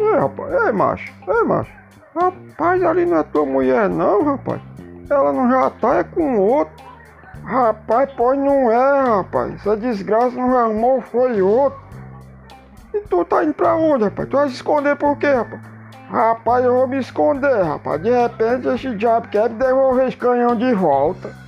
É, rapaz? Ei, macho, ei, macho. Rapaz, ali não é tua mulher não, rapaz. Ela não já tá é com outro. Rapaz, pois não é, rapaz. Essa desgraça não arrumou, foi outro. E tu tá indo pra onde, rapaz? Tu vai se esconder por quê, rapaz? Rapaz, eu vou me esconder, rapaz. De repente esse diabo quer me devolver esse canhão de volta.